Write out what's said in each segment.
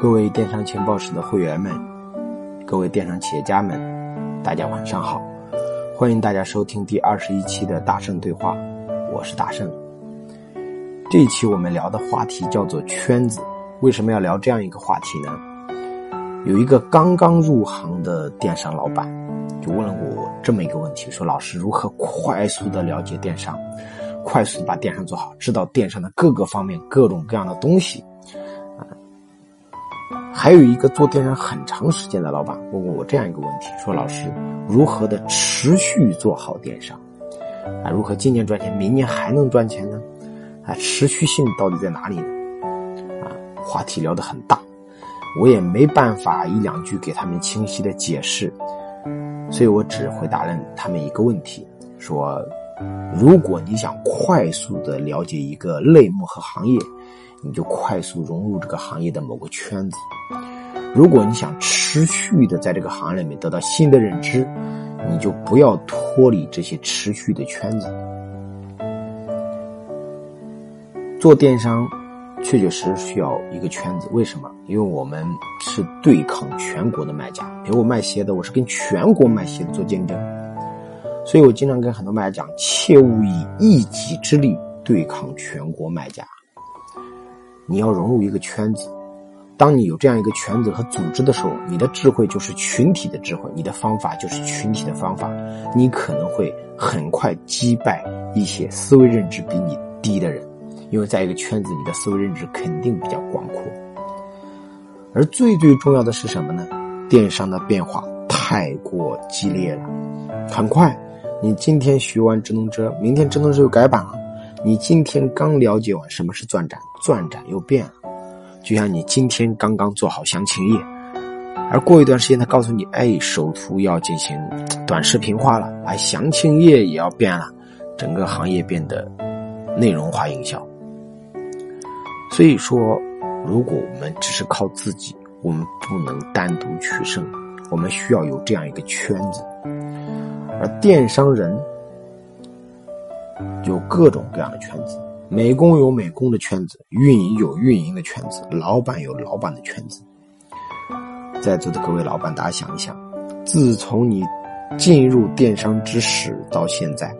各位电商情报室的会员们，各位电商企业家们，大家晚上好！欢迎大家收听第二十一期的大圣对话，我是大圣。这一期我们聊的话题叫做圈子。为什么要聊这样一个话题呢？有一个刚刚入行的电商老板就问了我这么一个问题：说老师如何快速的了解电商，快速把电商做好，知道电商的各个方面、各种各样的东西？啊还有一个做电商很长时间的老板问过我这样一个问题：说老师，如何的持续做好电商？啊，如何今年赚钱，明年还能赚钱呢？啊，持续性到底在哪里呢？啊，话题聊得很大，我也没办法一两句给他们清晰的解释，所以我只回答了他们一个问题：说，如果你想快速的了解一个类目和行业。你就快速融入这个行业的某个圈子。如果你想持续的在这个行业里面得到新的认知，你就不要脱离这些持续的圈子。做电商确确实实需要一个圈子，为什么？因为我们是对抗全国的卖家。比如我卖鞋的，我是跟全国卖鞋的做竞争，所以我经常跟很多卖家讲：切勿以一己之力对抗全国卖家。你要融入一个圈子，当你有这样一个圈子和组织的时候，你的智慧就是群体的智慧，你的方法就是群体的方法，你可能会很快击败一些思维认知比你低的人，因为在一个圈子，你的思维认知肯定比较广阔。而最最重要的是什么呢？电商的变化太过激烈了，很快，你今天学完直通车，明天直通车又改版了。你今天刚了解完什么是钻展，钻展又变了，就像你今天刚刚做好详情页，而过一段时间他告诉你，哎，首图要进行短视频化了，哎，详情页也要变了，整个行业变得内容化营销。所以说，如果我们只是靠自己，我们不能单独取胜，我们需要有这样一个圈子，而电商人。有各种各样的圈子，美工有美工的圈子，运营有运营的圈子，老板有老板的圈子。在座的各位老板，大家想一想，自从你进入电商之时到现在，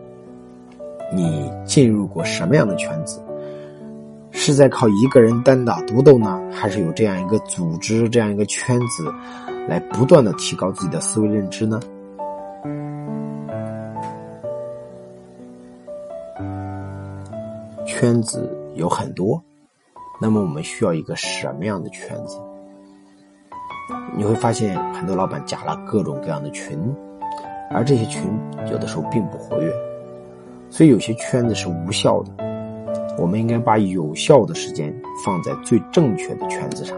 你进入过什么样的圈子？是在靠一个人单打独斗呢，还是有这样一个组织、这样一个圈子，来不断的提高自己的思维认知呢？圈子有很多，那么我们需要一个什么样的圈子？你会发现很多老板加了各种各样的群，而这些群有的时候并不活跃，所以有些圈子是无效的。我们应该把有效的时间放在最正确的圈子上。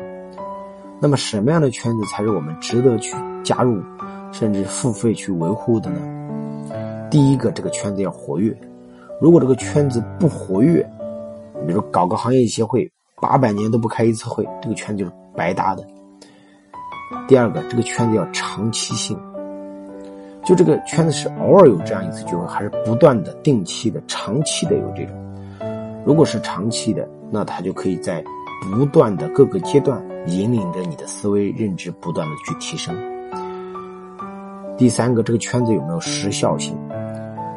那么什么样的圈子才是我们值得去加入，甚至付费去维护的呢？第一个，这个圈子要活跃。如果这个圈子不活跃，比如搞个行业协会，八百年都不开一次会，这个圈子就是白搭的。第二个，这个圈子要长期性，就这个圈子是偶尔有这样一次聚会，还是不断的、定期的、长期的有这种。如果是长期的，那它就可以在不断的各个阶段引领着你的思维认知，不断的去提升。第三个，这个圈子有没有时效性？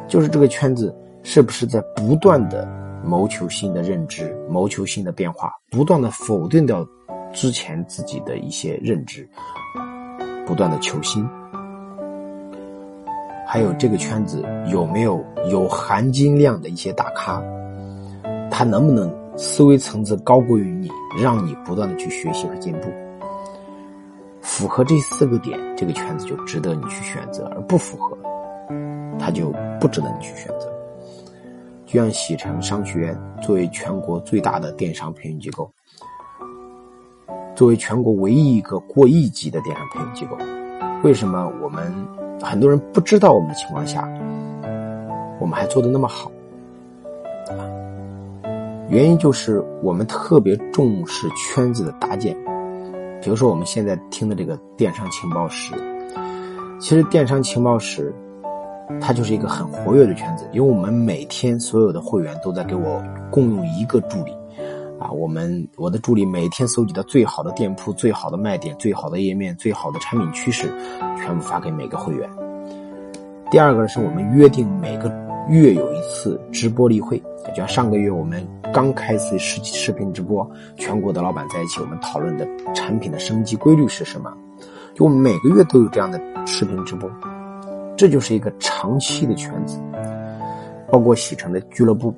就是这个圈子。是不是在不断的谋求新的认知，谋求新的变化，不断的否定掉之前自己的一些认知，不断的求新？还有这个圈子有没有有含金量的一些大咖？他能不能思维层次高过于你，让你不断的去学习和进步？符合这四个点，这个圈子就值得你去选择；而不符合，他就不值得你去选择。就像喜成商学院作为全国最大的电商培训机构，作为全国唯一一个过亿级的电商培训机构，为什么我们很多人不知道我们的情况下，我们还做的那么好？原因就是我们特别重视圈子的搭建。比如说我们现在听的这个电商情报室，其实电商情报室。它就是一个很活跃的圈子，因为我们每天所有的会员都在给我共用一个助理，啊，我们我的助理每天搜集的最好的店铺、最好的卖点、最好的页面、最好的产品趋势，全部发给每个会员。第二个是我们约定每个月有一次直播例会，就像上个月我们刚开始视视频直播，全国的老板在一起，我们讨论的产品的升级规律是什么？就我们每个月都有这样的视频直播，这就是一个长期的圈子。包括喜成的俱乐部，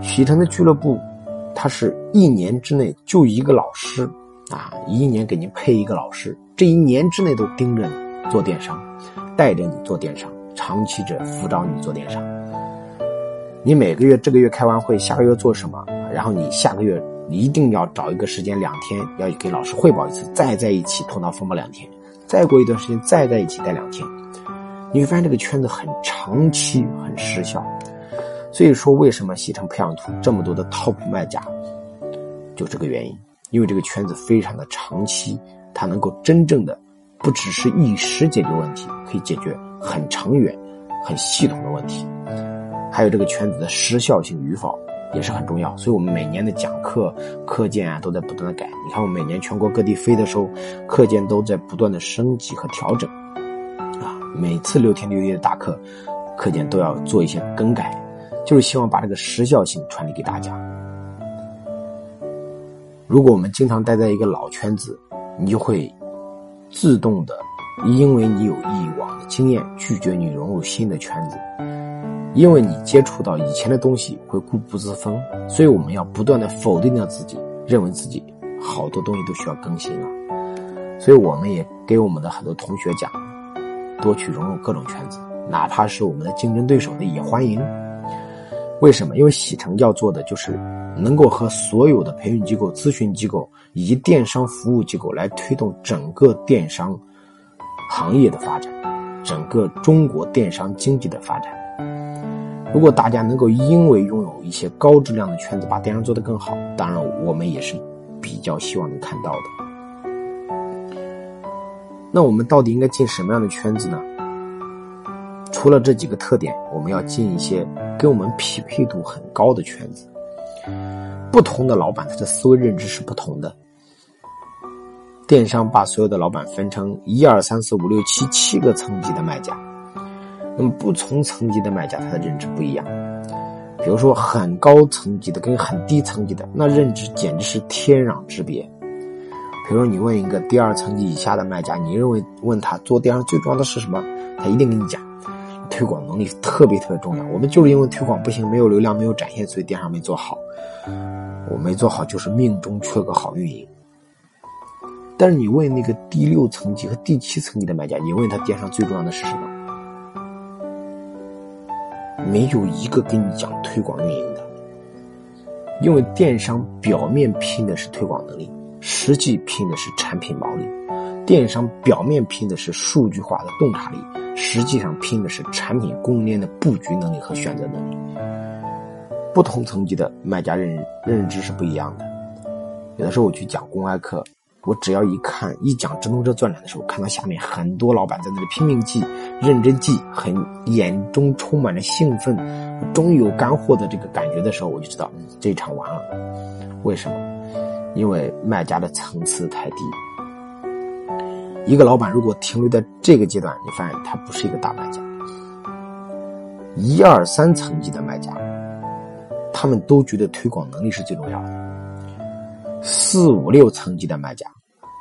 喜成的俱乐部。它是一年之内就一个老师，啊，一年给您配一个老师，这一年之内都盯着你做电商，带着你做电商，长期着辅导你做电商。你每个月这个月开完会，下个月做什么？然后你下个月一定要找一个时间，两天要给老师汇报一次，再在一起头脑风暴两天，再过一段时间再在一起待两天，你会发现这个圈子很长期，很失效。所以说，为什么西城培养土这么多的 top 卖家，就这个原因。因为这个圈子非常的长期，它能够真正的不只是一时解决问题，可以解决很长远、很系统的问题。还有这个圈子的时效性与否也是很重要。所以我们每年的讲课课件啊都在不断的改。你看，我每年全国各地飞的时候，课件都在不断的升级和调整。每次六天六夜的大课，课件都要做一些更改。就是希望把这个时效性传递给大家。如果我们经常待在一个老圈子，你就会自动的，因为你有以往的经验，拒绝你融入新的圈子。因为你接触到以前的东西会固步自封，所以我们要不断的否定掉自己，认为自己好多东西都需要更新了。所以我们也给我们的很多同学讲，多去融入各种圈子，哪怕是我们的竞争对手的也欢迎。为什么？因为喜成要做的就是能够和所有的培训机构、咨询机构以及电商服务机构来推动整个电商行业的发展，整个中国电商经济的发展。如果大家能够因为拥有一些高质量的圈子，把电商做得更好，当然我们也是比较希望能看到的。那我们到底应该进什么样的圈子呢？除了这几个特点，我们要进一些跟我们匹配度很高的圈子。不同的老板，他的思维认知是不同的。电商把所有的老板分成一二三四五六七七个层级的卖家，那么不同层级的卖家，他的认知不一样。比如说很高层级的跟很低层级的，那认知简直是天壤之别。比如你问一个第二层级以下的卖家，你认为问他做电商最重要的是什么？他一定跟你讲。推广能力特别特别重要。我们就是因为推广不行，没有流量，没有展现，所以电商没做好。我没做好，就是命中缺个好运营。但是你问那个第六层级和第七层级的买家，你问他电商最重要的是什么？没有一个跟你讲推广运营的。因为电商表面拼的是推广能力，实际拼的是产品毛利。电商表面拼的是数据化的洞察力。实际上拼的是产品供应链的布局能力和选择能力。不同层级的卖家认认知是不一样的。有的时候我去讲公开课，我只要一看一讲直通车钻展的时候，看到下面很多老板在那里拼命记、认真记，很眼中充满着兴奋，终有干货的这个感觉的时候，我就知道这一场完了。为什么？因为卖家的层次太低。一个老板如果停留在这个阶段，你发现他不是一个大卖家。一二三层级的卖家，他们都觉得推广能力是最重要的。四五六层级的卖家，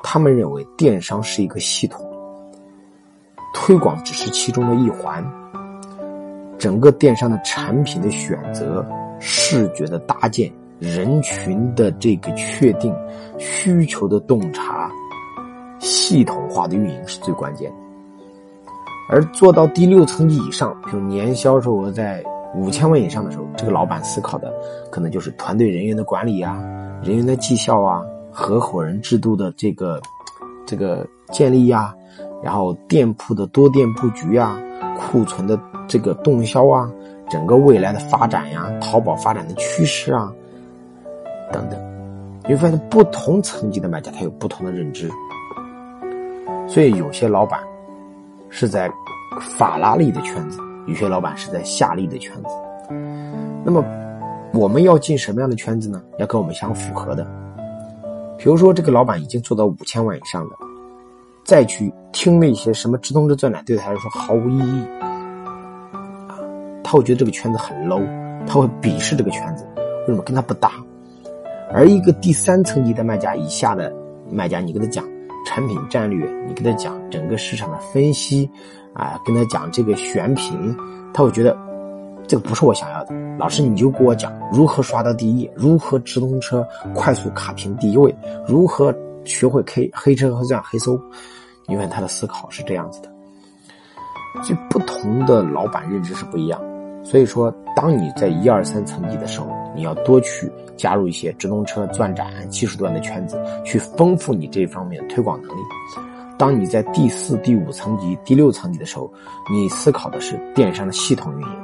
他们认为电商是一个系统，推广只是其中的一环。整个电商的产品的选择、视觉的搭建、人群的这个确定、需求的洞察。系统化的运营是最关键的，而做到第六层级以上，比如年销售额在五千万以上的时候，这个老板思考的可能就是团队人员的管理啊、人员的绩效啊、合伙人制度的这个这个建立呀，然后店铺的多店布局啊、库存的这个动销啊、整个未来的发展呀、淘宝发展的趋势啊等等，你会发现不同层级的卖家他有不同的认知。所以有些老板是在法拉利的圈子，有些老板是在夏利的圈子。那么我们要进什么样的圈子呢？要跟我们相符合的。比如说，这个老板已经做到五千万以上的，再去听那些什么直通车钻奶，对他来说毫无意义。啊，他会觉得这个圈子很 low，他会鄙视这个圈子，为什么跟他不搭？而一个第三层级的卖家以下的卖家，你跟他讲产品战略，你跟他讲整个市场的分析，啊，跟他讲这个选品，他会觉得这个不是我想要的。老师，你就给我讲如何刷到第一，如何直通车快速卡屏第一位，如何学会 K 黑车黑钻黑搜。因为他的思考是这样子的，所以不同的老板认知是不一样。所以说，当你在一二三层级的时候，你要多去。加入一些直通车钻展技术端的圈子，去丰富你这方面的推广能力。当你在第四、第五层级、第六层级的时候，你思考的是电商的系统运营，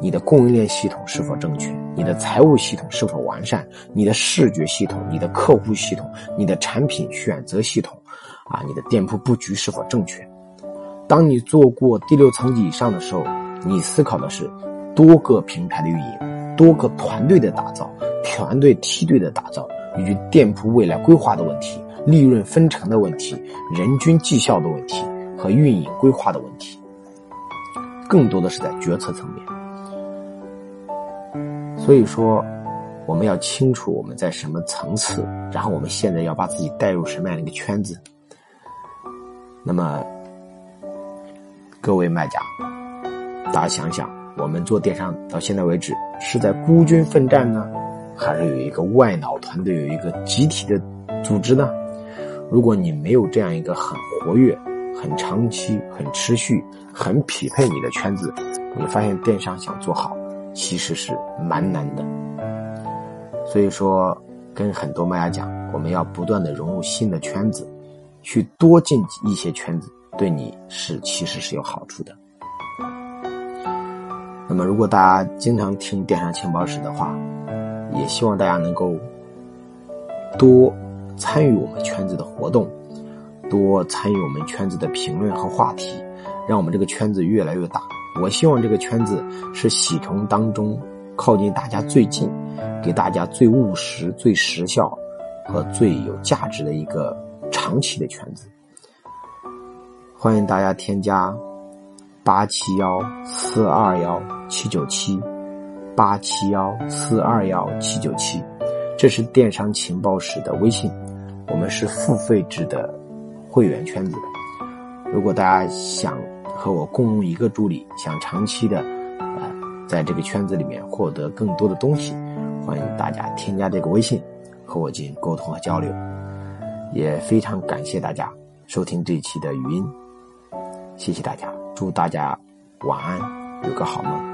你的供应链系统是否正确，你的财务系统是否完善，你的视觉系统、你的客户系统、你的产品选择系统，啊，你的店铺布局是否正确。当你做过第六层级以上的时候，你思考的是多个平台的运营，多个团队的打造。团队梯队的打造，以及店铺未来规划的问题、利润分成的问题、人均绩效的问题和运营规划的问题，更多的是在决策层面。所以说，我们要清楚我们在什么层次，然后我们现在要把自己带入什么样的一个圈子。那么，各位卖家，大家想想，我们做电商到现在为止，是在孤军奋战呢？还是有一个外脑团队，有一个集体的组织呢。如果你没有这样一个很活跃、很长期、很持续、很匹配你的圈子，你发现电商想做好，其实是蛮难的。所以说，跟很多卖家讲，我们要不断的融入新的圈子，去多进一些圈子，对你是其实是有好处的。那么，如果大家经常听电商情报室的话，也希望大家能够多参与我们圈子的活动，多参与我们圈子的评论和话题，让我们这个圈子越来越大。我希望这个圈子是喜虫当中靠近大家最近，给大家最务实、最实效和最有价值的一个长期的圈子。欢迎大家添加八七幺四二幺七九七。八七幺四二幺七九七，这是电商情报室的微信。我们是付费制的会员圈子。如果大家想和我共用一个助理，想长期的呃在这个圈子里面获得更多的东西，欢迎大家添加这个微信和我进行沟通和交流。也非常感谢大家收听这一期的语音，谢谢大家，祝大家晚安，有个好梦。